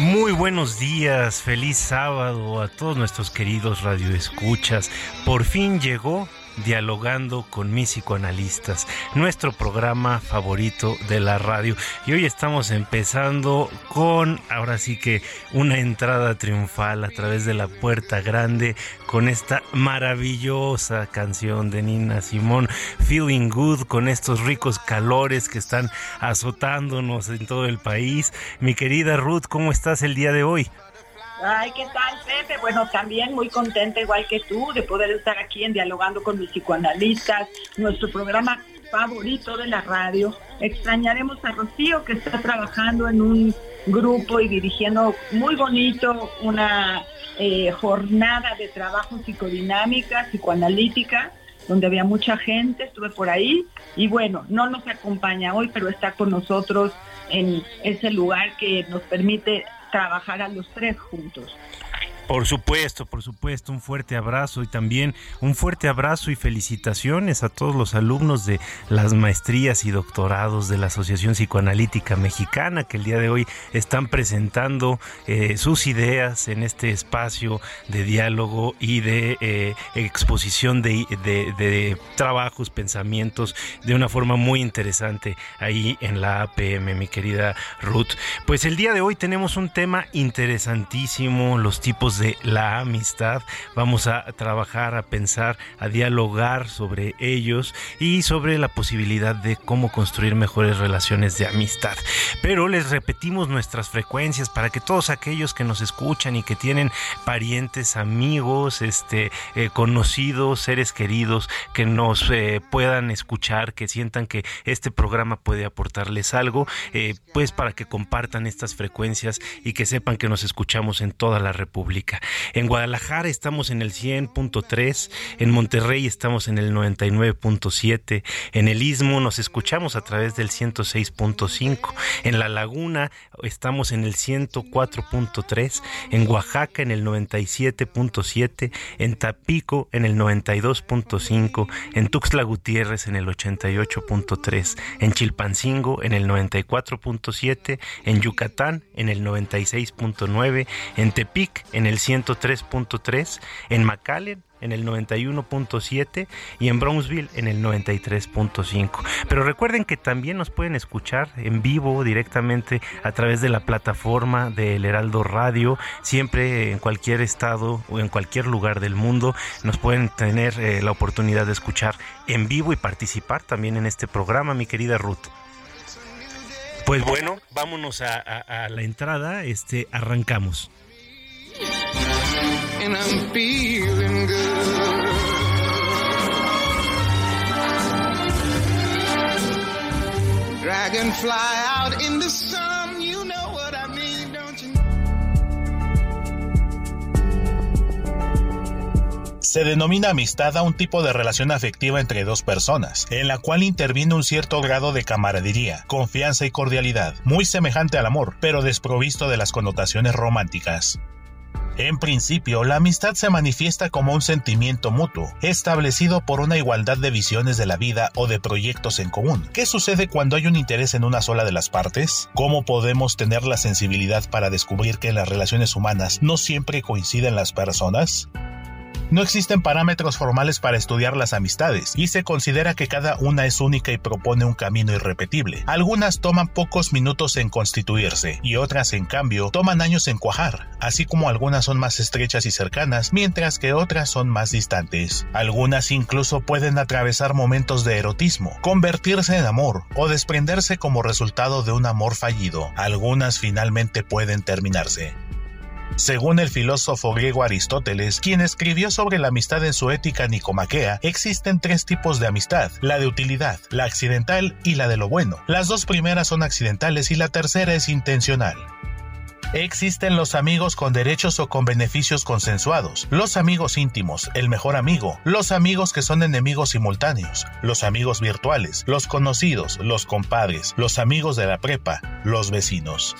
Muy buenos días, feliz sábado a todos nuestros queridos radioescuchas. Por fin llegó Dialogando con mis psicoanalistas, nuestro programa favorito de la radio. Y hoy estamos empezando con, ahora sí que, una entrada triunfal a través de la puerta grande con esta maravillosa canción de Nina Simón, Feeling Good, con estos ricos calores que están azotándonos en todo el país. Mi querida Ruth, ¿cómo estás el día de hoy? Ay, ¿qué tal, Pepe? Bueno, también muy contenta, igual que tú, de poder estar aquí en Dialogando con mis psicoanalistas, nuestro programa favorito de la radio. Extrañaremos a Rocío, que está trabajando en un grupo y dirigiendo muy bonito una eh, jornada de trabajo psicodinámica, psicoanalítica, donde había mucha gente, estuve por ahí, y bueno, no nos acompaña hoy, pero está con nosotros en ese lugar que nos permite trabajar a los tres juntos. Por supuesto, por supuesto, un fuerte abrazo y también un fuerte abrazo y felicitaciones a todos los alumnos de las maestrías y doctorados de la Asociación Psicoanalítica Mexicana que el día de hoy están presentando eh, sus ideas en este espacio de diálogo y de eh, exposición de, de- trabajos, pensamientos de una forma muy interesante ahí en la APM, mi querida Ruth. Pues el día de hoy tenemos un tema interesantísimo, los tipos de la amistad. Vamos a trabajar, a pensar, a dialogar sobre ellos y sobre la posibilidad de cómo construir mejores relaciones de amistad. Pero les repetimos nuestras frecuencias para que todos aquellos que nos escuchan y que tienen parientes, amigos, este, eh, conocidos, seres queridos que nos eh, puedan escuchar, que sientan que este programa puede aportarles algo, eh, pues para que compartan estas frecuencias y que sepan que nos escuchamos en toda la República. En Guadalajara estamos en el 100.3, en Monterrey estamos en el 99.7, en el Istmo nos escuchamos a través del 106.5, en La Laguna estamos en el 104.3, en Oaxaca en el 97.7, en Tapico en el 92.5, en Tuxtla Gutiérrez en el 88.3, en Chilpancingo en el 94.7, en Yucatán en el 96.9, en Tepic en el 103.3, en McAllen en el 91.7 y en Brownsville en el 93.5. Pero recuerden que también nos pueden escuchar en vivo directamente a través de la plataforma del Heraldo Radio, siempre en cualquier estado o en cualquier lugar del mundo nos pueden tener eh, la oportunidad de escuchar en vivo y participar también en este programa, mi querida Ruth. Pues bueno, vámonos a, a, a la entrada, este, arrancamos. Dragonfly out in the sun? Se denomina amistad a un tipo de relación afectiva entre dos personas, en la cual interviene un cierto grado de camaradería, confianza y cordialidad, muy semejante al amor, pero desprovisto de las connotaciones románticas. En principio, la amistad se manifiesta como un sentimiento mutuo, establecido por una igualdad de visiones de la vida o de proyectos en común. ¿Qué sucede cuando hay un interés en una sola de las partes? ¿Cómo podemos tener la sensibilidad para descubrir que en las relaciones humanas no siempre coinciden las personas? No existen parámetros formales para estudiar las amistades y se considera que cada una es única y propone un camino irrepetible. Algunas toman pocos minutos en constituirse y otras en cambio toman años en cuajar, así como algunas son más estrechas y cercanas, mientras que otras son más distantes. Algunas incluso pueden atravesar momentos de erotismo, convertirse en amor o desprenderse como resultado de un amor fallido. Algunas finalmente pueden terminarse. Según el filósofo griego Aristóteles, quien escribió sobre la amistad en su ética nicomaquea, existen tres tipos de amistad, la de utilidad, la accidental y la de lo bueno. Las dos primeras son accidentales y la tercera es intencional. Existen los amigos con derechos o con beneficios consensuados, los amigos íntimos, el mejor amigo, los amigos que son enemigos simultáneos, los amigos virtuales, los conocidos, los compadres, los amigos de la prepa, los vecinos.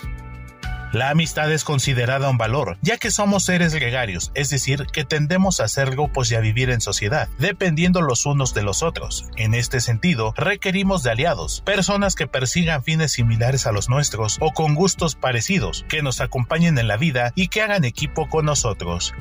La amistad es considerada un valor, ya que somos seres gregarios, es decir, que tendemos a hacer grupos y a vivir en sociedad, dependiendo los unos de los otros. En este sentido, requerimos de aliados, personas que persigan fines similares a los nuestros o con gustos parecidos, que nos acompañen en la vida y que hagan equipo con nosotros.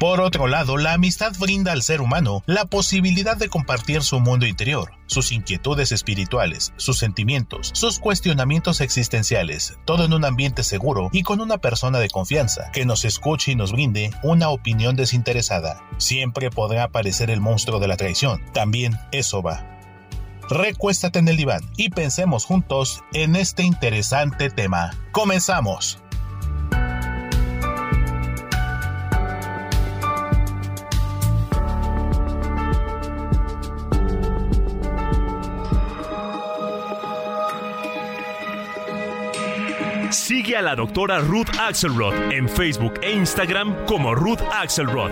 Por otro lado, la amistad brinda al ser humano la posibilidad de compartir su mundo interior, sus inquietudes espirituales, sus sentimientos, sus cuestionamientos existenciales, todo en un ambiente seguro y con una persona de confianza que nos escuche y nos brinde una opinión desinteresada. Siempre podrá aparecer el monstruo de la traición, también eso va. Recuéstate en el diván y pensemos juntos en este interesante tema. ¡Comenzamos! Sigue a la doctora Ruth Axelrod en Facebook e Instagram como Ruth Axelrod.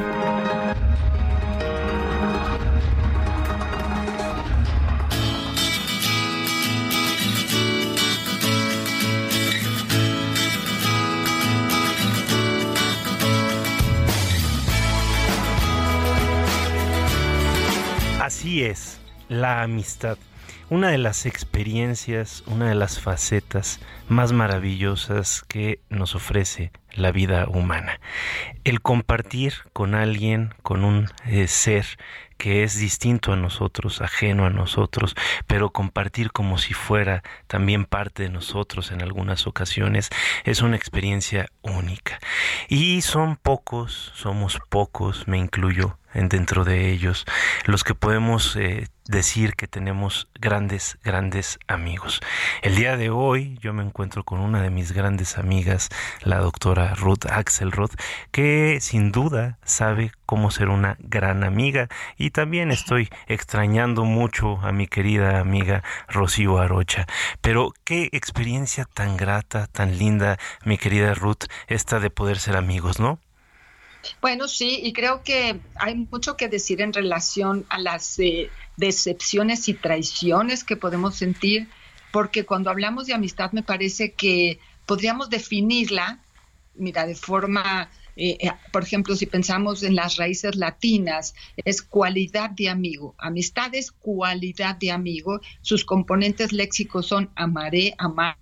Así es, la amistad. Una de las experiencias, una de las facetas más maravillosas que nos ofrece la vida humana. El compartir con alguien, con un eh, ser que es distinto a nosotros, ajeno a nosotros, pero compartir como si fuera también parte de nosotros en algunas ocasiones, es una experiencia única. Y son pocos, somos pocos, me incluyo dentro de ellos, los que podemos eh, decir que tenemos grandes, grandes amigos. El día de hoy yo me encuentro con una de mis grandes amigas, la doctora Ruth Axelrod, que sin duda sabe cómo ser una gran amiga y también estoy extrañando mucho a mi querida amiga Rocío Arocha. Pero qué experiencia tan grata, tan linda, mi querida Ruth, esta de poder ser amigos, ¿no? Bueno, sí, y creo que hay mucho que decir en relación a las eh, decepciones y traiciones que podemos sentir, porque cuando hablamos de amistad me parece que podríamos definirla, mira, de forma, eh, eh, por ejemplo, si pensamos en las raíces latinas, es cualidad de amigo. Amistad es cualidad de amigo. Sus componentes léxicos son amaré, amar,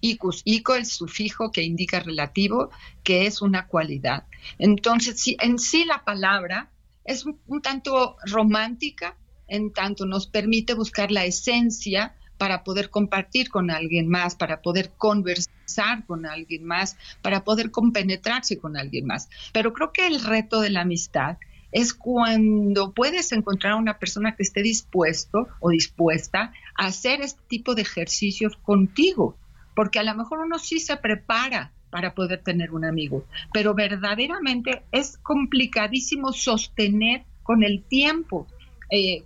icus, ico, el sufijo que indica relativo, que es una cualidad. Entonces, si, en sí la palabra es un, tanto romántica, en tanto nos permite buscar la esencia para poder compartir con alguien más, para poder conversar con alguien más, para poder compenetrarse con alguien más. Pero creo que el reto de la amistad es cuando puedes encontrar a una persona que esté dispuesto o dispuesta a hacer este tipo de ejercicios contigo, porque a lo mejor uno sí se prepara para poder tener un amigo, pero verdaderamente es complicadísimo sostener con el tiempo eh,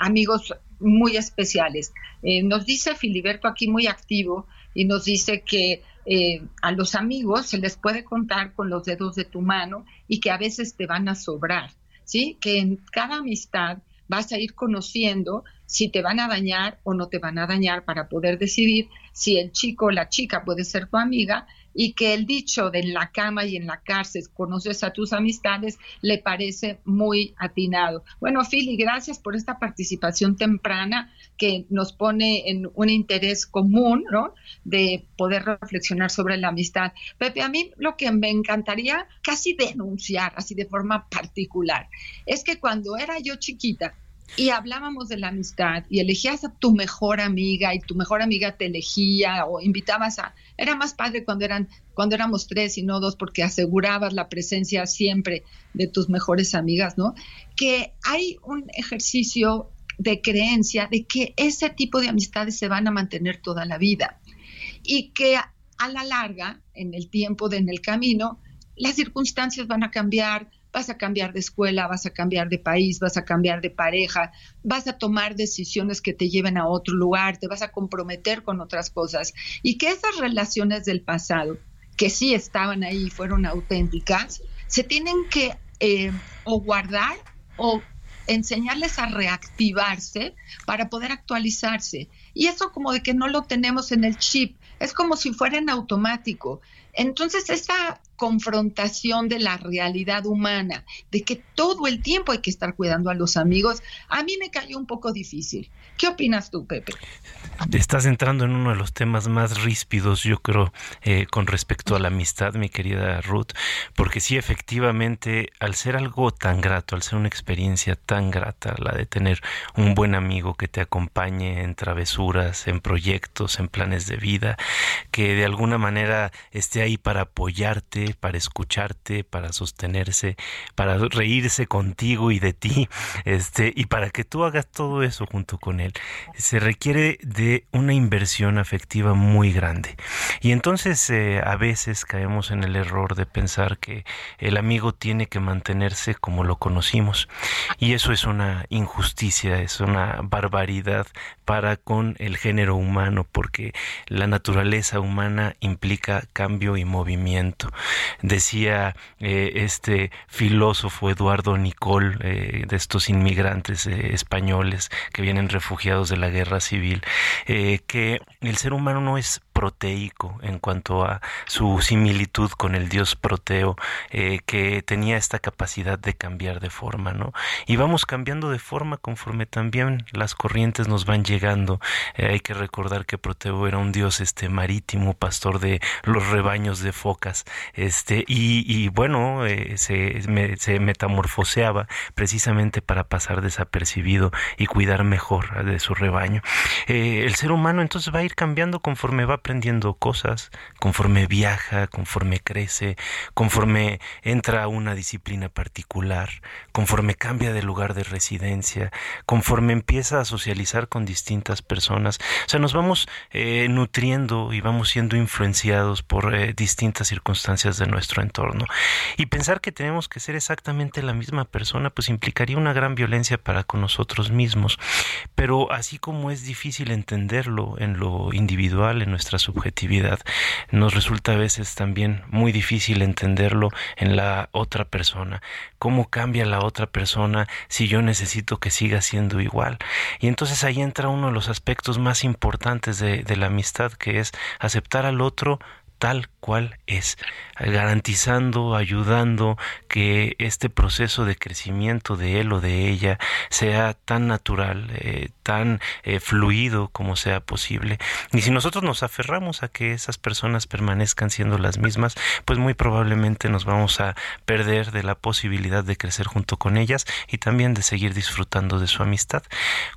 amigos muy especiales. Eh, nos dice Filiberto aquí muy activo y nos dice que eh, a los amigos se les puede contar con los dedos de tu mano y que a veces te van a sobrar, ¿sí? Que en cada amistad vas a ir conociendo si te van a dañar o no te van a dañar para poder decidir si el chico o la chica puede ser tu amiga y que el dicho de en la cama y en la cárcel conoces a tus amistades le parece muy atinado. Bueno, Fili, gracias por esta participación temprana que nos pone en un interés común, ¿no? De poder reflexionar sobre la amistad. Pepe, a mí lo que me encantaría casi denunciar, así de forma particular, es que cuando era yo chiquita, y hablábamos de la amistad y elegías a tu mejor amiga y tu mejor amiga te elegía o invitabas a era más padre cuando eran cuando éramos tres y no dos porque asegurabas la presencia siempre de tus mejores amigas, ¿no? Que hay un ejercicio de creencia de que ese tipo de amistades se van a mantener toda la vida y que a la larga, en el tiempo de en el camino, las circunstancias van a cambiar, vas a cambiar de escuela, vas a cambiar de país, vas a cambiar de pareja, vas a tomar decisiones que te lleven a otro lugar, te vas a comprometer con otras cosas y que esas relaciones del pasado, que sí estaban ahí y fueron auténticas, se tienen que eh, o guardar o enseñarles a reactivarse para poder actualizarse. Y eso como de que no lo tenemos en el chip, es como si fuera en automático. Entonces, esta confrontación de la realidad humana, de que todo el tiempo hay que estar cuidando a los amigos, a mí me cayó un poco difícil. ¿Qué opinas tú, Pepe? Estás entrando en uno de los temas más ríspidos, yo creo, eh, con respecto a la amistad, mi querida Ruth, porque sí, efectivamente, al ser algo tan grato, al ser una experiencia tan grata, la de tener un buen amigo que te acompañe en travesuras, en proyectos, en planes de vida, que de alguna manera esté ahí para apoyarte, para escucharte, para sostenerse, para reírse contigo y de ti, este, y para que tú hagas todo eso junto con él, se requiere de una inversión afectiva muy grande. Y entonces eh, a veces caemos en el error de pensar que el amigo tiene que mantenerse como lo conocimos. Y eso es una injusticia, es una barbaridad para con el género humano, porque la naturaleza humana implica cambio y movimiento. Decía eh, este filósofo Eduardo Nicol, eh, de estos inmigrantes españoles que vienen refugiados de la guerra civil, eh, que el ser humano no es proteico en cuanto a su similitud con el dios proteo eh, que tenía esta capacidad de cambiar de forma no y vamos cambiando de forma conforme también las corrientes nos van llegando. Eh, hay que recordar que proteo era un dios este marítimo pastor de los rebaños de focas este y, bueno eh, se, se metamorfoseaba precisamente para pasar desapercibido y cuidar mejor de su rebaño. El ser humano entonces va a ir cambiando conforme va aprendiendo cosas conforme viaja, conforme crece, conforme entra a una disciplina particular, conforme cambia de lugar de residencia, conforme empieza a socializar con distintas personas. O sea, nos vamos eh, nutriendo y vamos siendo influenciados por eh, distintas circunstancias de nuestro entorno. Y pensar que tenemos que ser exactamente la misma persona, pues implicaría una gran violencia para con nosotros mismos. Pero así como es difícil entenderlo en lo individual, en nuestra subjetividad. Nos resulta a veces también muy difícil entenderlo en la otra persona. ¿Cómo cambia la otra persona si yo necesito que siga siendo igual? Y entonces ahí entra uno de los aspectos más importantes de, de la amistad, que es aceptar al otro tal cual es, garantizando, ayudando que este proceso de crecimiento de él o de ella sea tan natural, eh, tan eh, fluido como sea posible. Y si nosotros nos aferramos a que esas personas permanezcan siendo las mismas, pues muy probablemente nos vamos a perder de la posibilidad de crecer junto con ellas y también de seguir disfrutando de su amistad.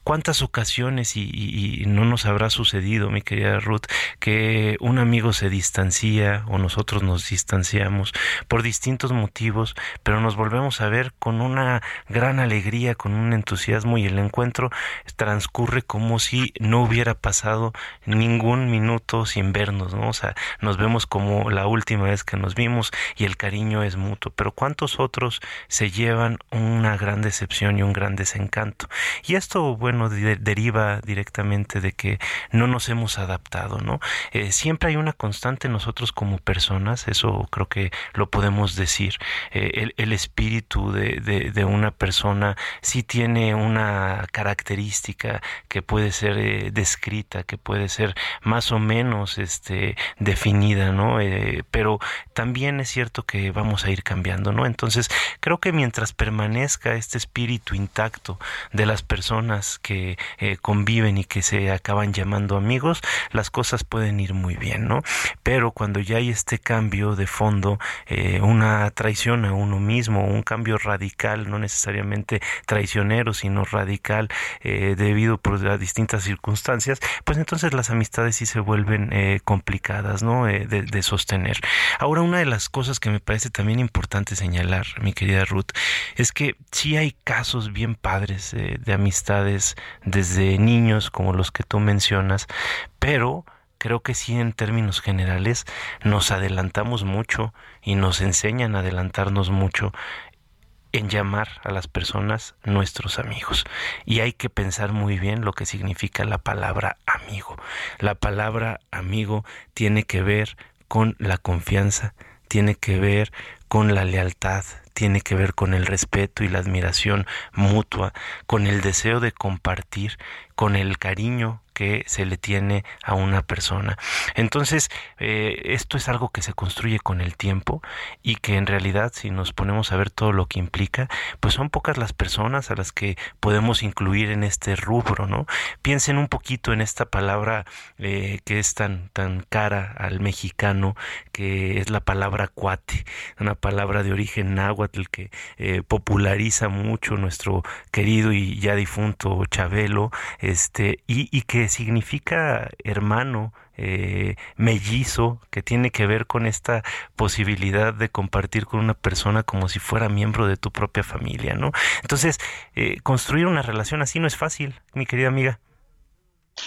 ¿Cuántas ocasiones y, y no nos habrá sucedido, mi querida Ruth, que un amigo se distancia o nosotros nos distanciamos por distintos motivos, pero nos volvemos a ver con una gran alegría, con un entusiasmo y el encuentro transcurre como si no hubiera pasado ningún minuto sin vernos, ¿no? O sea, nos vemos como la última vez que nos vimos y el cariño es mutuo, pero ¿cuántos otros se llevan una gran decepción y un gran desencanto? Y esto, bueno, deriva directamente de que no nos hemos adaptado, ¿no? Eh, siempre hay una constante nosotros como personas, eso creo que lo podemos decir. Eh, el, espíritu de, de, una persona sí tiene una característica que puede ser eh, descrita, que puede ser más o menos este, definida, ¿no? pero también es cierto que vamos a ir cambiando, ¿no? Entonces, creo que mientras permanezca este espíritu intacto de las personas que conviven y que se acaban llamando amigos, las cosas pueden ir muy bien, ¿no? Pero cuando ya hay este cambio de fondo, eh, una traición a uno mismo, un cambio radical, no necesariamente traicionero, sino radical eh, debido por a distintas circunstancias, pues entonces las amistades sí se vuelven eh, complicadas, ¿no? De, de, sostener. Ahora, una de las cosas que me parece también importante señalar, mi querida Ruth, es que sí hay casos bien padres de amistades desde niños, como los que tú mencionas, pero creo que sí en términos generales nos adelantamos mucho y nos enseñan a adelantarnos mucho en llamar a las personas nuestros amigos. Y hay que pensar muy bien lo que significa la palabra amigo. La palabra amigo tiene que ver con la confianza, tiene que ver con la lealtad, tiene que ver con el respeto y la admiración mutua, con el deseo de compartir, con el cariño que se le tiene a una persona. Entonces, eh, esto es algo que se construye con el tiempo y que en realidad, si nos ponemos a ver todo lo que implica, pues son pocas las personas a las que podemos incluir en este rubro, ¿no? Piensen un poquito en esta palabra eh, que es tan, tan cara al mexicano, que es la palabra cuate, una palabra de origen náhuatl que eh, populariza mucho nuestro querido y ya difunto Chabelo, este, y, y que significa hermano, eh, mellizo, que tiene que ver con esta posibilidad de compartir con una persona como si fuera miembro de tu propia familia, ¿no? Entonces, eh, construir una relación así no es fácil, mi querida amiga.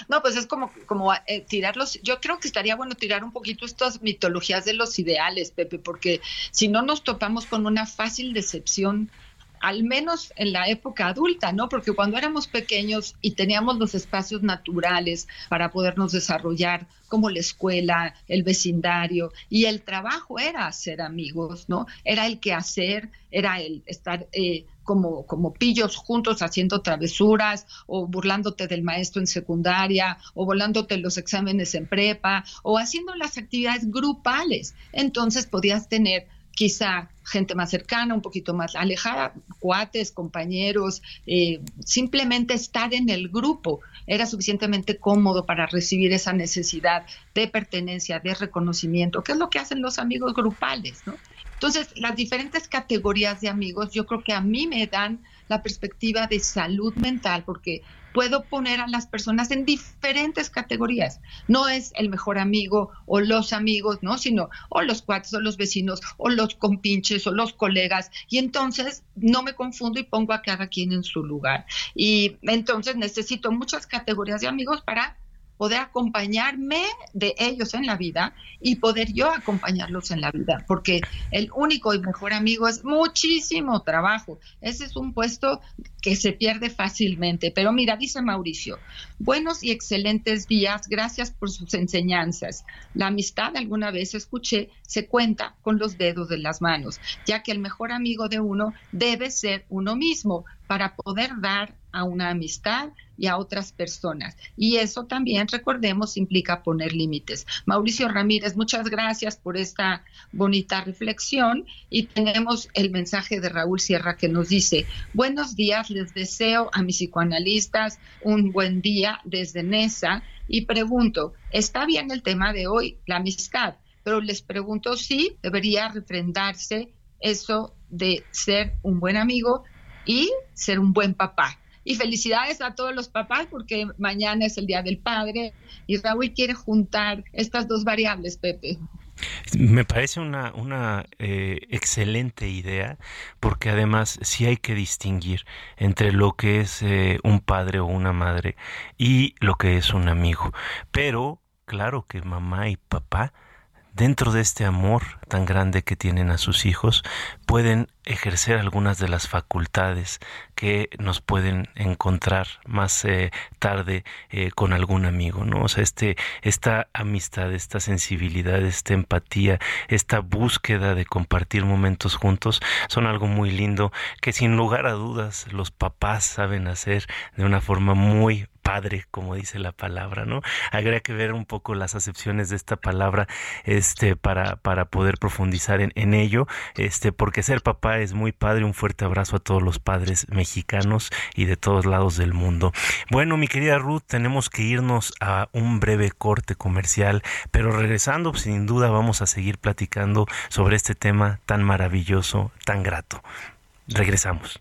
No, pues es como, como eh, tirarlos. Yo creo que estaría bueno tirar un poquito estas mitologías de los ideales, Pepe, porque si no nos topamos con una fácil decepción al menos en la época adulta, ¿no? Porque cuando éramos pequeños y teníamos los espacios naturales para podernos desarrollar, como la escuela, el vecindario, y el trabajo era hacer amigos, ¿no? Era el que hacer, era el estar eh, como, como pillos juntos haciendo travesuras o burlándote del maestro en secundaria o volándote los exámenes en prepa o haciendo las actividades grupales. Entonces podías tener quizá gente más cercana, un poquito más alejada, cuates, compañeros, eh, simplemente estar en el grupo era suficientemente cómodo para recibir esa necesidad de pertenencia, de reconocimiento, que es lo que hacen los amigos grupales, ¿no? Entonces, las diferentes categorías de amigos yo creo que a mí me dan la perspectiva de salud mental, porque puedo poner a las personas en diferentes categorías. No es el mejor amigo o los amigos, ¿no? Sino o los cuates o los vecinos o los compinches o los colegas. Y entonces no me confundo y pongo a cada quien en su lugar. Y entonces necesito muchas categorías de amigos para poder acompañarme de ellos en la vida y poder yo acompañarlos en la vida, porque el único y mejor amigo es muchísimo trabajo. Ese es un puesto que se pierde fácilmente. Pero mira, dice Mauricio, buenos y excelentes días, gracias por sus enseñanzas. La amistad, alguna vez escuché, se cuenta con los dedos de las manos, ya que el mejor amigo de uno debe ser uno mismo para poder dar a una amistad y a otras personas. Y eso también, recordemos, implica poner límites. Mauricio Ramírez, muchas gracias por esta bonita reflexión y tenemos el mensaje de Raúl Sierra que nos dice, buenos días, les deseo a mis psicoanalistas un buen día desde NESA y pregunto, ¿está bien el tema de hoy, la amistad? Pero les pregunto si debería refrendarse eso de ser un buen amigo y ser un buen papá. Y felicidades a todos los papás porque mañana es el Día del Padre y Raúl quiere juntar estas dos variables, Pepe. Me parece una, una eh, excelente idea porque además sí hay que distinguir entre lo que es eh, un padre o una madre y lo que es un amigo. Pero claro que mamá y papá dentro de este amor tan grande que tienen a sus hijos, pueden ejercer algunas de las facultades que nos pueden encontrar más eh, tarde eh, con algún amigo, ¿no? O sea, este, esta amistad, esta sensibilidad, esta empatía, esta búsqueda de compartir momentos juntos son algo muy lindo que sin lugar a dudas los papás saben hacer de una forma muy padre, como dice la palabra, ¿no? Habría que ver un poco las acepciones de esta palabra, este, para, para poder profundizar en, en ello, este, porque ser papá es muy padre. Un fuerte abrazo a todos los padres mexicanos y de todos lados del mundo. Bueno, mi querida Ruth, tenemos que irnos a un breve corte comercial, pero regresando, sin duda vamos a seguir platicando sobre este tema tan maravilloso, tan grato. Regresamos.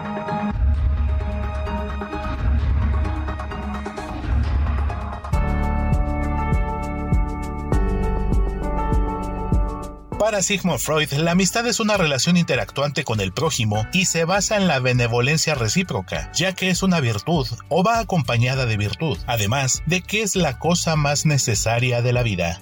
Para Sigmund Freud, la amistad es una relación interactuante con el prójimo y se basa en la benevolencia recíproca, ya que es una virtud o va acompañada de virtud, además de que es la cosa más necesaria de la vida.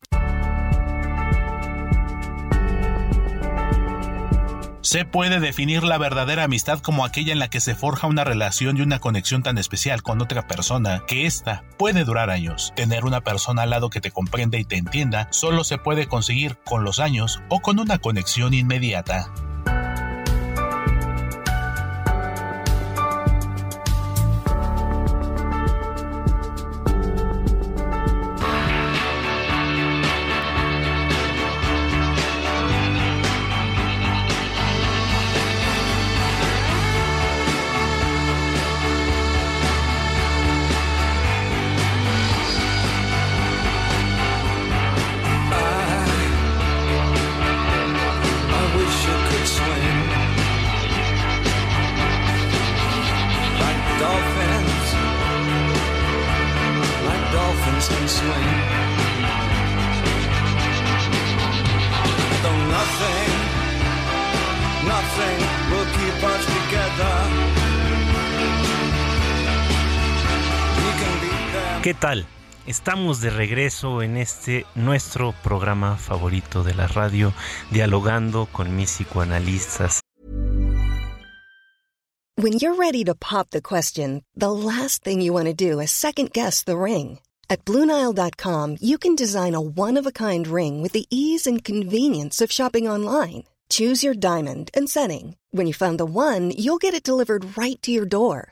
Se puede definir la verdadera amistad como aquella en la que se forja una relación y una conexión tan especial con otra persona que ésta puede durar años. Tener una persona al lado que te comprende y te entienda solo se puede conseguir con los años o con una conexión inmediata. Estamos de regreso en este nuestro programa favorito de la radio, dialogando con mis psicoanalistas. When you're ready to pop the question, the last thing you want to do is second guess the ring. At BlueNile.com, you can design a one-of-a-kind ring with the ease and convenience of shopping online. Choose your diamond and setting. When you find the one, you'll get it delivered right to your door.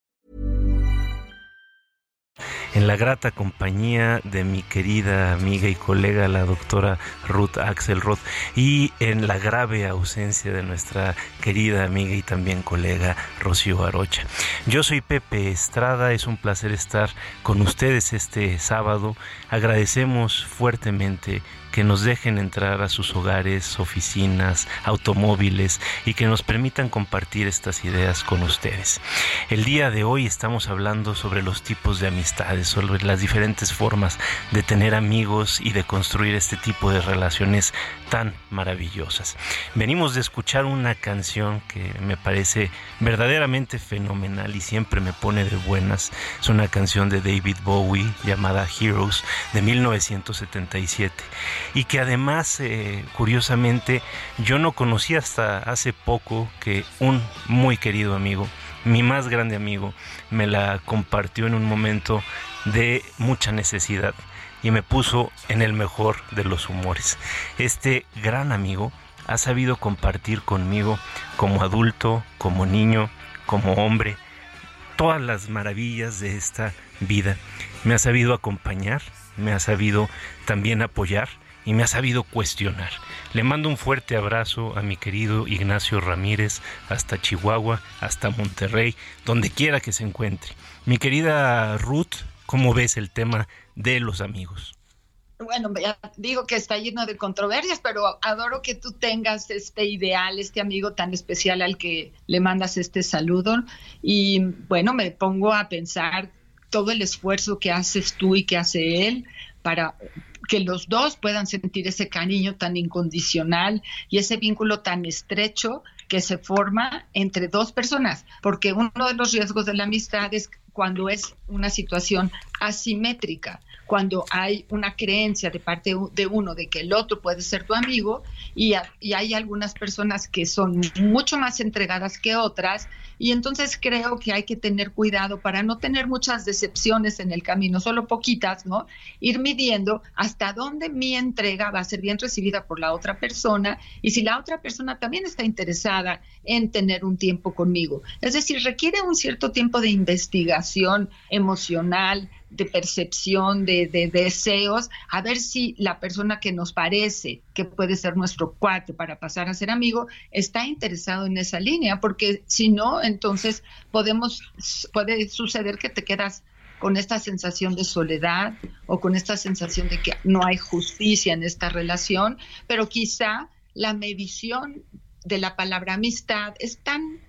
En la grata compañía de mi querida amiga y colega, la doctora Ruth Axelrod, y en la grave ausencia de nuestra querida amiga y también colega Rocío Arocha. Yo soy Pepe Estrada, es un placer estar con ustedes este sábado. Agradecemos fuertemente que nos dejen entrar a sus hogares, oficinas, automóviles y que nos permitan compartir estas ideas con ustedes. El día de hoy estamos hablando sobre los tipos de amistades, sobre las diferentes formas de tener amigos y de construir este tipo de relaciones tan maravillosas. Venimos de escuchar una canción que me parece verdaderamente fenomenal y siempre me pone de buenas. Es una canción de David Bowie llamada Heroes de 1977 y que además, eh, curiosamente, yo no conocí hasta hace poco que un muy querido amigo, mi más grande amigo, me la compartió en un momento de mucha necesidad y me puso en el mejor de los humores. Este gran amigo ha sabido compartir conmigo como adulto, como niño, como hombre, todas las maravillas de esta vida. Me ha sabido acompañar, me ha sabido también apoyar y me ha sabido cuestionar. Le mando un fuerte abrazo a mi querido Ignacio Ramírez, hasta Chihuahua, hasta Monterrey, donde quiera que se encuentre. Mi querida Ruth, ¿cómo ves el tema de los amigos? Bueno, ya digo que está lleno de controversias, pero adoro que tú tengas este ideal, este amigo tan especial al que le mandas este saludo. Y bueno, me pongo a pensar todo el esfuerzo que haces tú y que hace él para que los dos puedan sentir ese cariño tan incondicional y ese vínculo tan estrecho que se forma entre dos personas, porque uno de los riesgos de la amistad es cuando es una situación asimétrica, cuando hay una creencia de parte de uno de que el otro puede ser tu amigo y, hay algunas personas que son mucho más entregadas que otras y entonces creo que hay que tener cuidado para no tener muchas decepciones en el camino, solo poquitas, ¿no? Ir midiendo hasta dónde mi entrega va a ser bien recibida por la otra persona y si la otra persona también está interesada en tener un tiempo conmigo. Es decir, requiere un cierto tiempo de investigación emocional, de percepción, de, deseos, a ver si la persona que nos parece que puede ser nuestro cuate para pasar a ser amigo está interesado en esa línea, porque si no, entonces podemos, puede suceder que te quedas con esta sensación de soledad o con esta sensación de que no hay justicia en esta relación, pero quizá la medición de la palabra amistad es tan,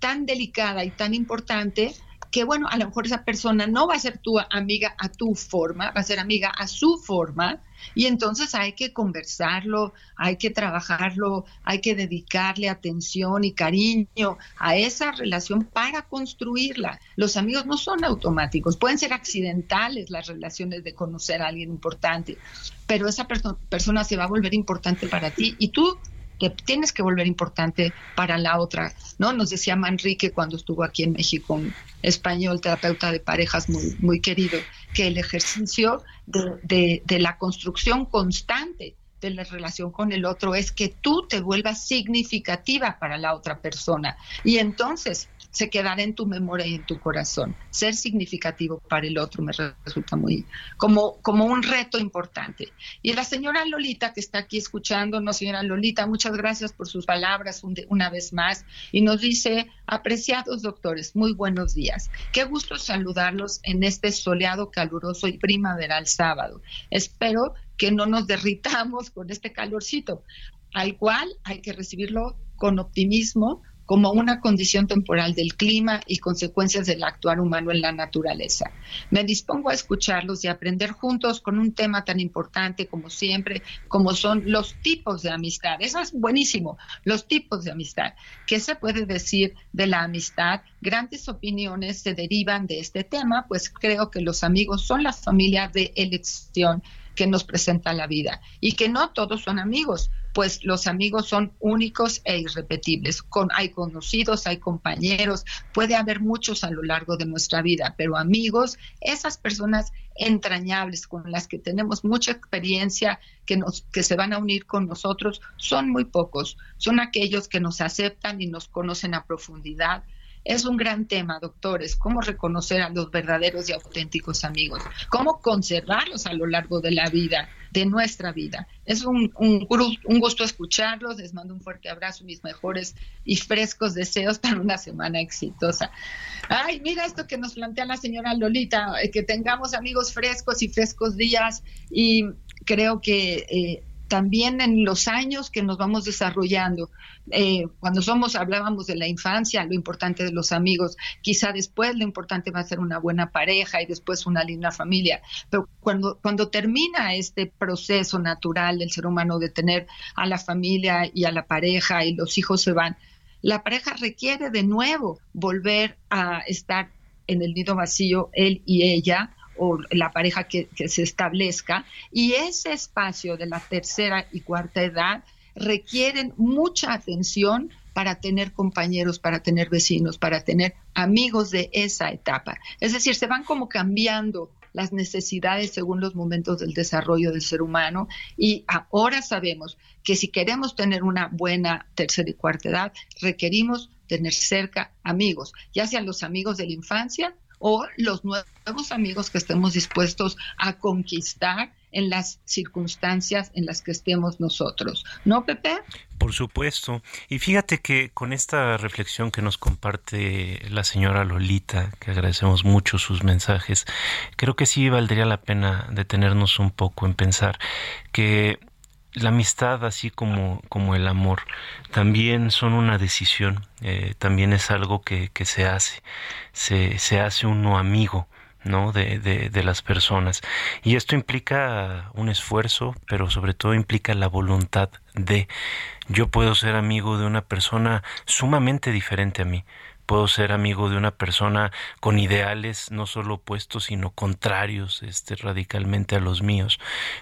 tan delicada y tan importante que bueno, a lo mejor esa persona no va a ser tu amiga a tu forma, va a ser amiga a su forma, y entonces hay que conversarlo, hay que trabajarlo, hay que dedicarle atención y cariño a esa relación para construirla. Los amigos no son automáticos, pueden ser accidentales las relaciones de conocer a alguien importante, pero esa persona se va a volver importante para ti y tú que tienes que volver importante para la otra, ¿no? Nos decía Manrique cuando estuvo aquí en México, un español terapeuta de parejas muy, muy querido, que el ejercicio de, de la construcción constante de la relación con el otro es que tú te vuelvas significativa para la otra persona. Y entonces se quedará en tu memoria y en tu corazón. Ser significativo para el otro me resulta muy como, como un reto importante. Y la señora Lolita que está aquí escuchándonos, señora Lolita, muchas gracias por sus palabras una vez más y nos dice, apreciados doctores, muy buenos días. Qué gusto saludarlos en este soleado, caluroso y primaveral sábado. Espero que no nos derritamos con este calorcito, al cual hay que recibirlo con optimismo, como una condición temporal del clima y consecuencias del actuar humano en la naturaleza. Me dispongo a escucharlos y aprender juntos con un tema tan importante como siempre, como son los tipos de amistad. Eso es buenísimo, los tipos de amistad. ¿Qué se puede decir de la amistad? Grandes opiniones se derivan de este tema, pues creo que los amigos son la familia de elección que nos presenta la vida y que no todos son amigos pues los amigos son únicos e irrepetibles. Con, hay conocidos, hay compañeros, puede haber muchos a lo largo de nuestra vida, pero amigos, esas personas entrañables con las que tenemos mucha experiencia, que, nos, que se van a unir con nosotros, son muy pocos. Son aquellos que nos aceptan y nos conocen a profundidad Es un gran tema, doctores, cómo reconocer a los verdaderos y auténticos amigos, cómo conservarlos a lo largo de la vida, de nuestra vida. Es un, un, un gusto escucharlos, les mando un fuerte abrazo, mis mejores y frescos deseos para una semana exitosa. Ay, mira esto que nos plantea la señora Lolita, eh, que tengamos amigos frescos y frescos días y creo que... Eh, también en los años que nos vamos desarrollando. Eh, cuando somos, hablábamos de la infancia, lo importante de los amigos, quizá después lo importante va a ser una buena pareja y después una linda familia. Pero cuando, cuando termina este proceso natural del ser humano de tener a la familia y a la pareja y los hijos se van, la pareja requiere de nuevo volver a estar en el nido vacío, él y ella, o la pareja que, se establezca. Y ese espacio de la tercera y cuarta edad requieren mucha atención para tener compañeros, para tener vecinos, para tener amigos de esa etapa. Es decir, se van como cambiando las necesidades según los momentos del desarrollo del ser humano y ahora sabemos que si queremos tener una buena tercera y cuarta edad, requerimos tener cerca amigos, ya sean los amigos de la infancia o los nuevos amigos que estemos dispuestos a conquistar en las circunstancias en las que estemos nosotros. ¿No, Pepe? Por supuesto. Y fíjate que con esta reflexión que nos comparte la señora Lolita, que agradecemos mucho sus mensajes, creo que sí valdría la pena detenernos un poco en pensar que la amistad, así como, como el amor, también son una decisión, eh, también es algo que, que se hace, se, se, hace uno amigo. ¿no? De, de, de, las personas. Y esto implica un esfuerzo, pero sobre todo implica la voluntad de yo puedo ser amigo de una persona sumamente diferente a mí, puedo ser amigo de una persona con ideales no solo opuestos, sino contrarios este, radicalmente a los míos,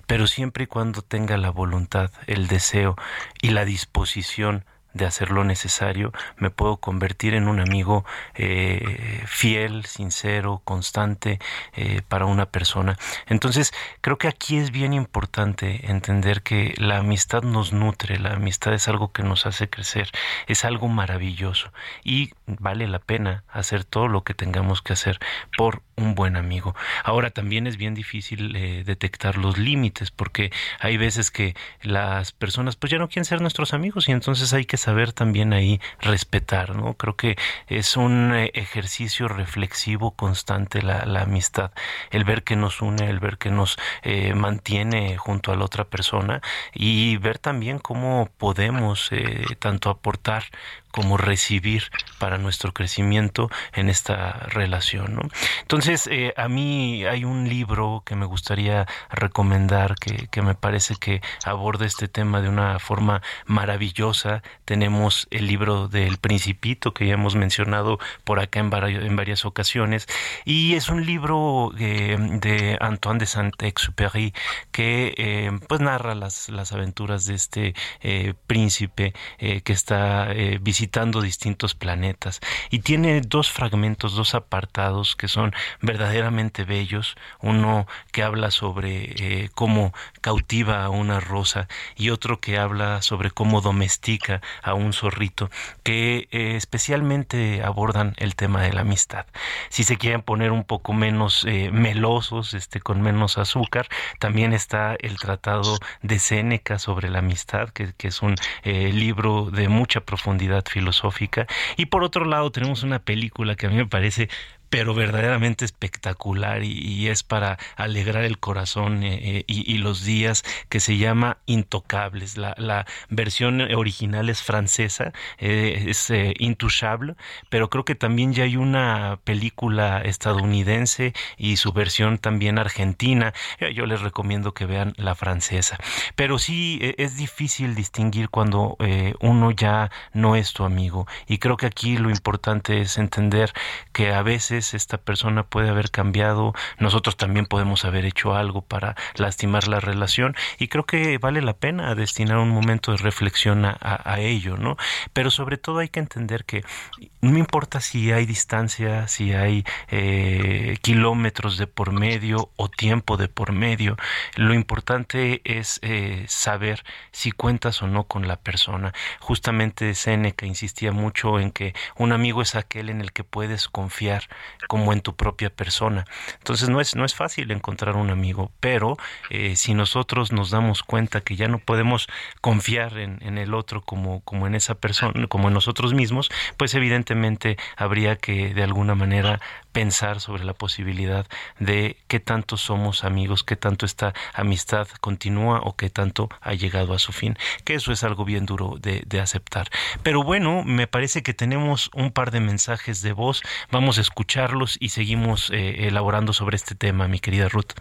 pero siempre y cuando tenga la voluntad, el deseo y la disposición de hacer lo necesario, me puedo convertir en un amigo eh, fiel, sincero, constante eh, para una persona. Entonces, creo que aquí es bien importante entender que la amistad nos nutre, la amistad es algo que nos hace crecer, es algo maravilloso y vale la pena hacer todo lo que tengamos que hacer por un buen amigo. Ahora también es bien difícil eh, detectar los límites porque hay veces que las personas pues ya no quieren ser nuestros amigos y entonces hay que saber también ahí respetar, ¿no? Creo que es un eh, ejercicio reflexivo constante la, la amistad, el ver que nos une, el ver que nos eh, mantiene junto a la otra persona y ver también cómo podemos tanto aportar como recibir para nuestro crecimiento en esta relación. ¿no? Entonces, eh, a mí hay un libro que me gustaría recomendar que, que, me parece que aborda este tema de una forma maravillosa. Tenemos el libro del Principito que ya hemos mencionado por acá en, en varias ocasiones y es un libro eh, de Antoine de Saint-Exupéry que eh, pues narra las, las aventuras de este príncipe que está visitando visitando distintos planetas y tiene dos fragmentos, dos apartados que son verdaderamente bellos. Uno que habla sobre eh, cómo cautiva a una rosa y otro que habla sobre cómo domestica a un zorrito, que eh, especialmente abordan el tema de la amistad. Si se quieren poner un poco menos eh, melosos, este, con menos azúcar, también está el tratado de Séneca sobre la amistad, que, que es un libro de mucha profundidad filosófica. Y por otro lado tenemos una película que a mí me parece pero verdaderamente espectacular y, es para alegrar el corazón eh, eh, y, los días que se llama Intocables. La, versión original es francesa, eh, es Intouchable, pero creo que también ya hay una película estadounidense y su versión también argentina. yo les recomiendo que vean la francesa. Pero sí es difícil distinguir cuando uno ya no es tu amigo y creo que aquí lo importante es entender que a veces esta persona puede haber cambiado, nosotros también podemos haber hecho algo para lastimar la relación y creo que vale la pena destinar un momento de reflexión a, ello, ¿no? Pero sobre todo hay que entender que no importa si hay distancia, si hay eh, kilómetros de por medio o tiempo de por medio, lo importante es eh, saber si cuentas o no con la persona. Justamente Seneca insistía mucho en que un amigo es aquel en el que puedes confiar como en tu propia persona. Entonces no es, no es fácil encontrar un amigo, pero eh, si nosotros nos damos cuenta que ya no podemos confiar en, el otro como, como en esa persona, como en nosotros mismos, pues evidentemente habría que de alguna manera pensar sobre la posibilidad de qué tanto somos amigos, qué tanto esta amistad continúa o qué tanto ha llegado a su fin, que eso es algo bien duro de, aceptar. Pero bueno, me parece que tenemos un par de mensajes de voz, vamos a escucharlos y seguimos eh, elaborando sobre este tema, mi querida Ruth.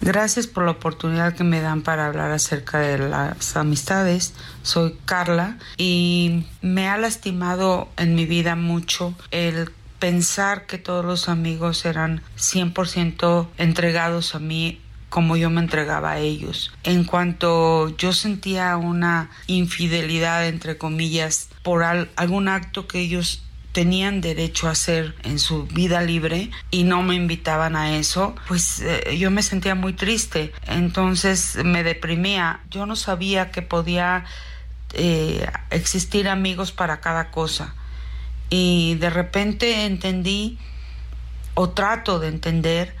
Gracias por la oportunidad que me dan para hablar acerca de las amistades. Soy Carla y me ha lastimado en mi vida mucho el pensar que todos los amigos eran 100% entregados a mí como yo me entregaba a ellos. En cuanto yo sentía una infidelidad, entre comillas, por algún acto que ellos tenían derecho a hacer en su vida libre y no me invitaban a eso, pues eh, yo me sentía muy triste. Entonces me deprimía. Yo no sabía que podía eh, existir amigos para cada cosa y de repente entendí o trato de entender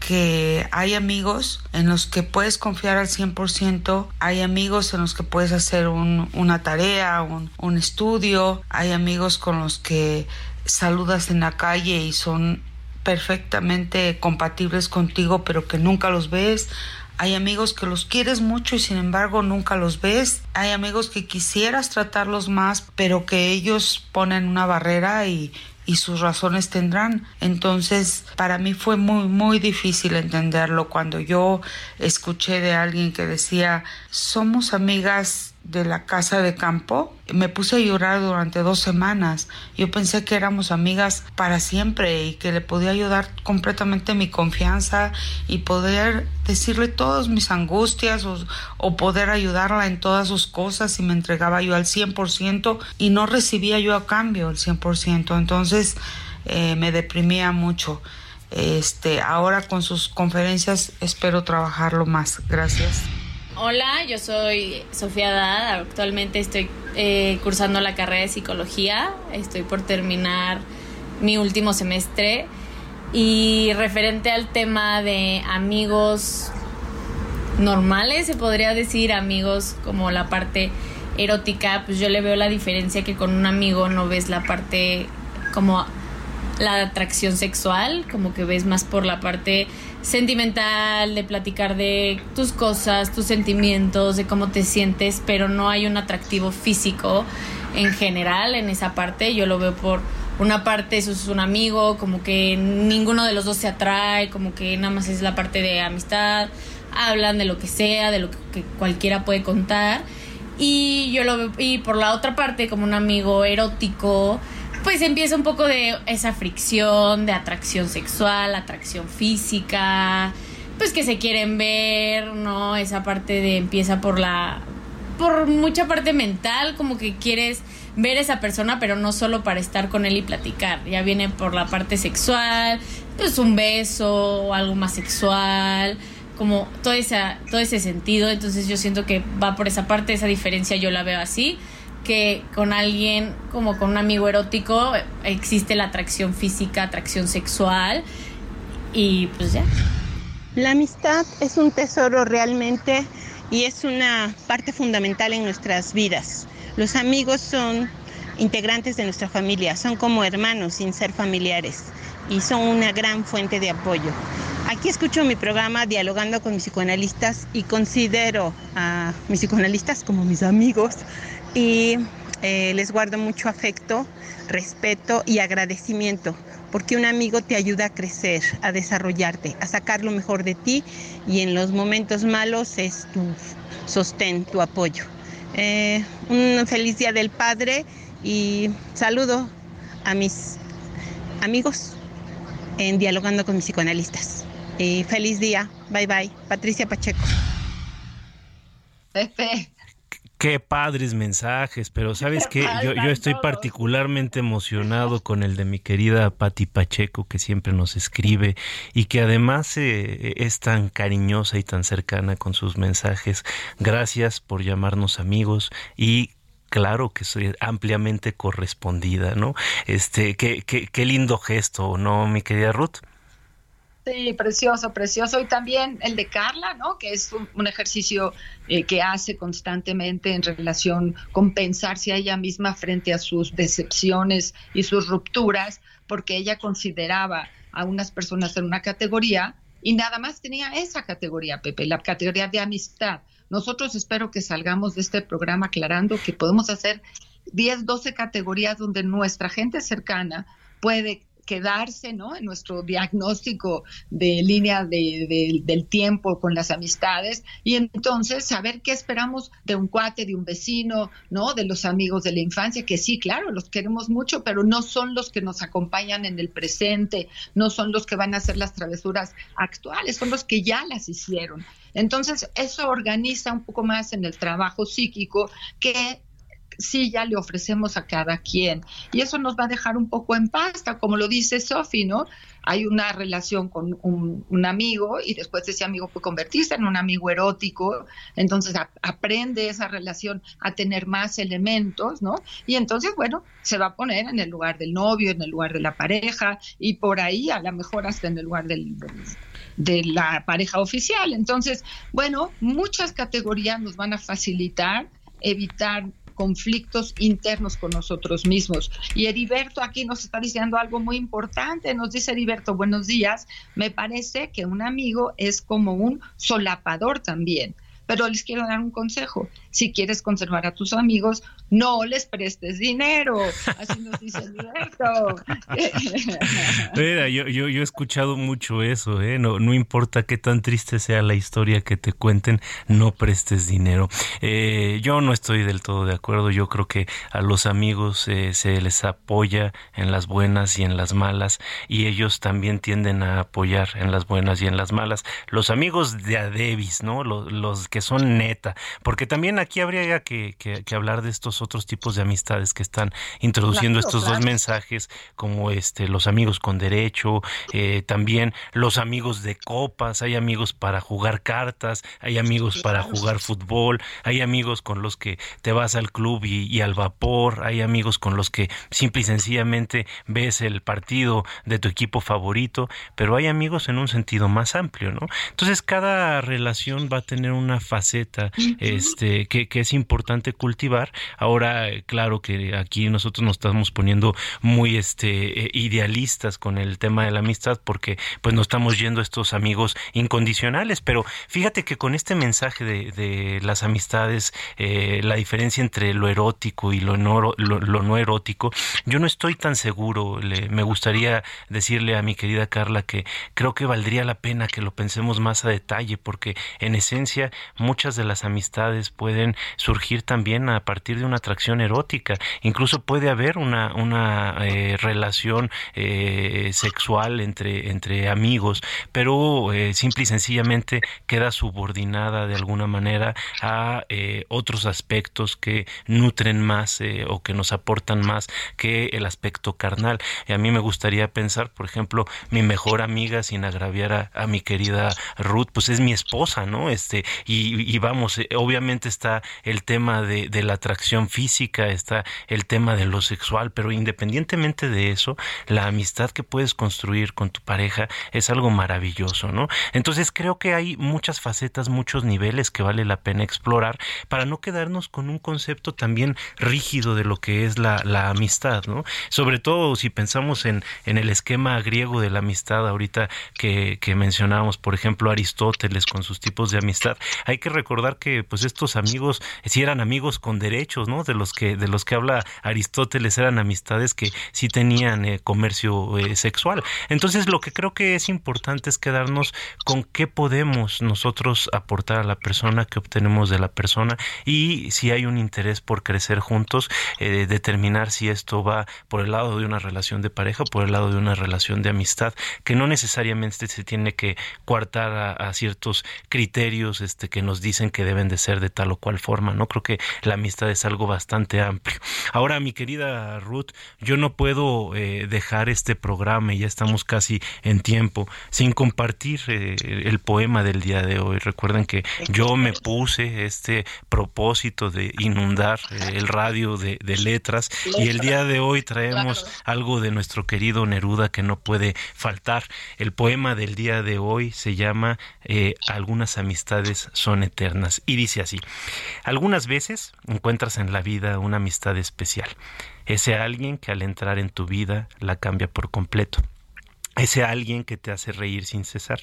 que hay amigos en los que puedes confiar al 100%, hay amigos en los que puedes hacer una tarea, un, un estudio, hay amigos con los que saludas en la calle y son perfectamente compatibles contigo pero que nunca los ves, hay amigos que los quieres mucho y sin embargo nunca los ves. Hay amigos que quisieras tratarlos más, pero que ellos ponen una barrera y, y sus razones tendrán. Entonces, para mí fue muy, muy difícil entenderlo cuando yo escuché de alguien que decía, somos amigas de la casa de campo, me puse a llorar durante dos semanas. Yo pensé que éramos amigas para siempre y que le podía ayudar completamente mi confianza y poder decirle todas mis angustias o, poder ayudarla en todas sus cosas y me entregaba yo al 100% y no recibía yo a cambio el 100%. Entonces eh, me deprimía mucho. Este, ahora con sus conferencias espero trabajarlo más. Gracias. Hola, yo soy Sofía Dad. Actualmente estoy eh, cursando la carrera de psicología. Estoy por terminar mi último semestre. Y referente al tema de amigos normales, se podría decir, amigos como la parte erótica, pues yo le veo la diferencia que con un amigo no ves la parte como la atracción sexual, como que ves más por la parte sentimental, de platicar de tus cosas, tus sentimientos, de cómo te sientes, pero no hay un atractivo físico en general en esa parte. Yo lo veo por una parte, eso es un amigo, como que ninguno de los dos se atrae, como que nada más es la parte de amistad, hablan de lo que sea, de lo que cualquiera puede contar. Y yo lo veo, y por la otra parte, como un amigo erótico, pues empieza un poco de esa fricción, de atracción sexual, atracción física, pues que se quieren ver, ¿no? Esa parte de empieza por la por mucha parte mental, como que quieres ver a esa persona, pero no solo para estar con él y platicar, ya viene por la parte sexual, pues un beso algo más sexual, como todo, esa, todo ese sentido, entonces yo siento que va por esa parte, esa diferencia yo la veo así que con alguien como con un amigo erótico existe la atracción física, atracción sexual y pues ya. La amistad es un tesoro realmente y es una parte fundamental en nuestras vidas. Los amigos son integrantes de nuestra familia, son como hermanos sin ser familiares y son una gran fuente de apoyo. Aquí escucho mi programa dialogando con mis psicoanalistas y considero a mis psicoanalistas como mis amigos y eh, les guardo mucho afecto, respeto y agradecimiento, porque un amigo te ayuda a crecer, a desarrollarte, a sacar lo mejor de ti y en los momentos malos es tu sostén, tu apoyo. Eh, un feliz día del Padre y saludo a mis amigos en Dialogando con mis psicoanalistas. Y feliz día. Bye bye. Patricia Pacheco. Pepe. Qué padres mensajes, pero sabes que yo, yo, estoy particularmente emocionado con el de mi querida Patti Pacheco, que siempre nos escribe y que además eh, es tan cariñosa y tan cercana con sus mensajes. Gracias por llamarnos amigos y claro que soy ampliamente correspondida, ¿no? Este, qué, qué, qué lindo gesto, ¿no, mi querida Ruth? Sí, precioso, precioso. Y también el de Carla, ¿no? Que es un, ejercicio eh, que hace constantemente en relación con pensarse a ella misma frente a sus decepciones y sus rupturas, porque ella consideraba a unas personas en una categoría y nada más tenía esa categoría, Pepe, la categoría de amistad. Nosotros espero que salgamos de este programa aclarando que podemos hacer 10, 12 categorías donde nuestra gente cercana puede quedarse ¿no? en nuestro diagnóstico de línea de, del tiempo con las amistades y entonces saber qué esperamos de un cuate, de un vecino, ¿no? de los amigos de la infancia, que sí, claro, los queremos mucho, pero no son los que nos acompañan en el presente, no son los que van a hacer las travesuras actuales, son los que ya las hicieron. Entonces, eso organiza un poco más en el trabajo psíquico que sí ya le ofrecemos a cada quien. Y eso nos va a dejar un poco en pasta, como lo dice Sofi, ¿no? Hay una relación con un, amigo y después ese amigo puede convertirse en un amigo erótico, entonces aprende esa relación a tener más elementos, ¿no? Y entonces, bueno, se va a poner en el lugar del novio, en el lugar de la pareja y por ahí a lo mejor hasta en el lugar del de la pareja oficial. Entonces, bueno, muchas categorías nos van a facilitar evitar conflictos internos con nosotros mismos. Y Heriberto aquí nos está diciendo algo muy importante. Nos dice Heriberto, buenos días. Me parece que un amigo es como un solapador también. Pero les quiero dar un consejo. Si quieres conservar a tus amigos, no les prestes dinero. Así nos dice Alberto. Mira, yo, yo, he escuchado mucho eso, ¿eh? No, no importa qué tan triste sea la historia que te cuenten, no prestes dinero. Eh, yo no estoy del todo de acuerdo. Yo creo que a los amigos eh, se les apoya en las buenas y en las malas, y ellos también tienden a apoyar en las buenas y en las malas. Los amigos de Adebis, ¿no? Los, los que son neta, porque también aquí habría que, que, hablar de estos otros tipos de amistades que están introduciendo estos dos mensajes, como este los amigos con derecho, eh, también los amigos de copas, hay amigos para jugar cartas, hay amigos para jugar fútbol, hay amigos con los que te vas al club y, y al vapor, hay amigos con los que simple y sencillamente ves el partido de tu equipo favorito, pero hay amigos en un sentido más amplio, ¿no? Entonces cada relación va a tener una faceta este que, es importante cultivar. Ahora, claro que aquí nosotros nos estamos poniendo muy este eh, idealistas con el tema de la amistad porque pues nos estamos yendo a estos amigos incondicionales, pero fíjate que con este mensaje de, las amistades, eh, la diferencia entre lo erótico y lo no, lo, no erótico, yo no estoy tan seguro. Le, me gustaría decirle a mi querida Carla que creo que valdría la pena que lo pensemos más a detalle porque en esencia muchas de las amistades pueden surgir también a partir de una atracción erótica. Incluso puede haber una, una eh, relación eh, sexual entre, entre amigos, pero eh, simple y sencillamente queda subordinada de alguna manera a otros aspectos que nutren más o que nos aportan más que el aspecto carnal. Y a mí me gustaría pensar, por ejemplo, mi mejor amiga, sin agraviar a, mi querida Ruth, pues es mi esposa, ¿no? Este, y, y vamos, obviamente está el tema de, la atracción física, está el tema de lo sexual, pero independientemente de eso, la amistad que puedes construir con tu pareja es algo maravilloso, ¿no? Entonces creo que hay muchas facetas, muchos niveles que vale la pena explorar para no quedarnos con un concepto también rígido de lo que es la, la amistad, ¿no? Sobre todo si pensamos en, en el esquema griego de la amistad, ahorita que, que mencionábamos, por ejemplo, Aristóteles con sus tipos de amistad, hay que recordar que pues estos amigos si eran amigos con derechos, ¿no? De los que, de los que habla Aristóteles eran amistades que sí tenían eh, comercio eh, sexual. Entonces lo que creo que es importante es quedarnos con qué podemos nosotros aportar a la persona, qué obtenemos de la persona y si hay un interés por crecer juntos, eh, determinar si esto va por el lado de una relación de pareja o por el lado de una relación de amistad, que no necesariamente se tiene que coartar a, a ciertos criterios este, que nos dicen que deben de ser de tal o cual forma, ¿no? Creo que la amistad es algo bastante amplio. Ahora, mi querida Ruth, yo no puedo eh, dejar este programa, y ya estamos casi en tiempo, sin compartir eh, el poema del día de hoy. Recuerden que yo me puse este propósito de inundar eh, el radio de, de letras y el día de hoy traemos algo de nuestro querido Neruda que no puede faltar. El poema del día de hoy se llama Algunas amistades son eternas y dice así, algunas veces encuentras en la vida una amistad especial, ese alguien que al entrar en tu vida la cambia por completo, ese alguien que te hace reír sin cesar,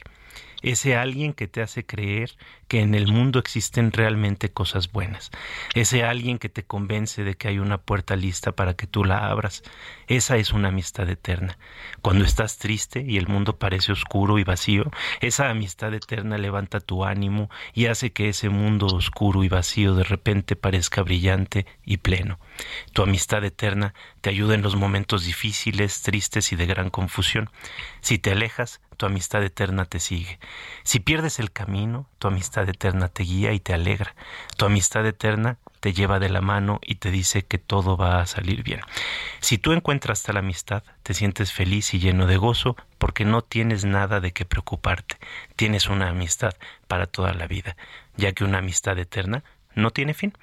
ese alguien que te hace creer que en el mundo existen realmente cosas buenas, ese alguien que te convence de que hay una puerta lista para que tú la abras, esa es una amistad eterna. Cuando estás triste y el mundo parece oscuro y vacío, esa amistad eterna levanta tu ánimo y hace que ese mundo oscuro y vacío de repente parezca brillante y pleno. Tu amistad eterna te ayuda en los momentos difíciles, tristes y de gran confusión. Si te alejas, tu amistad eterna te sigue. Si pierdes el camino, tu amistad eterna te guía y te alegra. Tu amistad eterna te lleva de la mano y te dice que todo va a salir bien. Si tú encuentras tal amistad, te sientes feliz y lleno de gozo porque no tienes nada de qué preocuparte. Tienes una amistad para toda la vida, ya que una amistad eterna no tiene fin.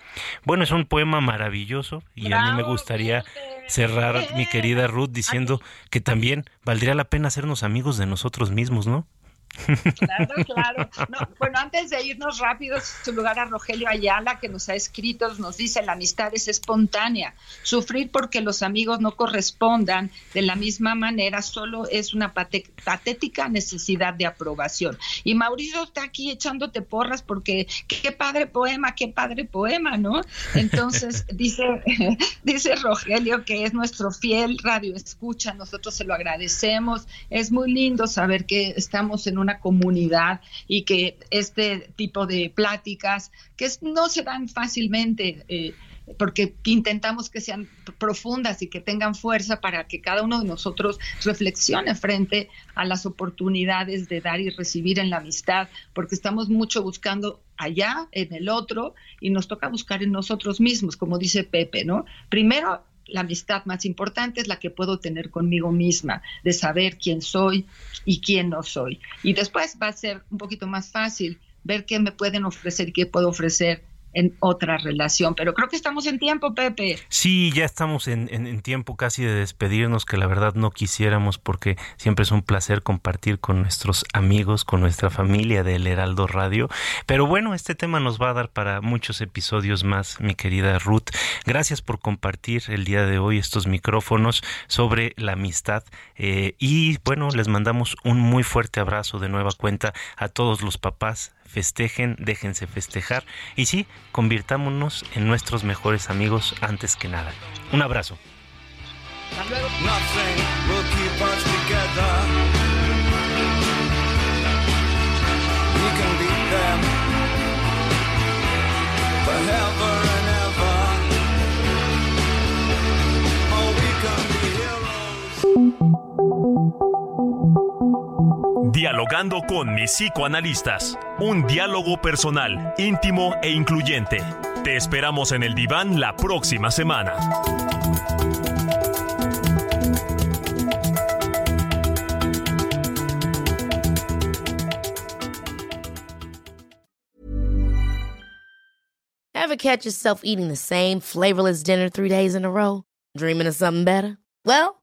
Bueno, es un poema maravilloso y a mí me gustaría cerrar, mi querida Ruth, diciendo que también valdría la pena hacernos amigos de nosotros mismos, ¿no? Claro, claro. bueno, antes de irnos rápido, su lugar a Rogelio Ayala, que nos ha escrito, nos dice, la amistad es espontánea. Sufrir porque los amigos no correspondan de la misma manera solo es una patética necesidad de aprobación. Y Mauricio está aquí echándote porras porque qué padre poema, qué padre poema, ¿no? Entonces, dice, dice Rogelio que es nuestro fiel radio escucha, nosotros se lo agradecemos. Es muy lindo saber que estamos en un una comunidad y que este tipo de pláticas que no se dan fácilmente. Eh, porque intentamos que sean profundas y que tengan fuerza para que cada uno de nosotros reflexione frente a las oportunidades de dar y recibir en la amistad, porque estamos mucho buscando allá, en el otro, y nos toca buscar en nosotros mismos, como dice Pepe, ¿no? Primero la amistad más importante es la que puedo tener conmigo misma, de saber quién soy y quién no soy. Y después va a ser un poquito más fácil ver qué me pueden ofrecer y qué puedo ofrecer en otra relación. Pero creo que estamos en tiempo, Pepe. Sí, ya estamos en, en, tiempo casi de despedirnos, que la verdad no quisiéramos porque siempre es un placer compartir con nuestros amigos, con nuestra familia del Heraldo Radio. Pero bueno, este tema nos va a dar para muchos episodios más, mi querida Ruth. Gracias por compartir el día de hoy estos micrófonos sobre la amistad. Eh, y bueno, les mandamos un muy fuerte abrazo de nueva cuenta a todos los papás festejen, déjense festejar y sí, convirtámonos en nuestros mejores amigos antes que nada. Un abrazo. Dialogando con mis psicoanalistas. Un diálogo personal, íntimo e incluyente. Te esperamos en el diván la próxima semana. Ever catch yourself eating the same flavorless dinner three days in a row? Dreaming of something better? Well,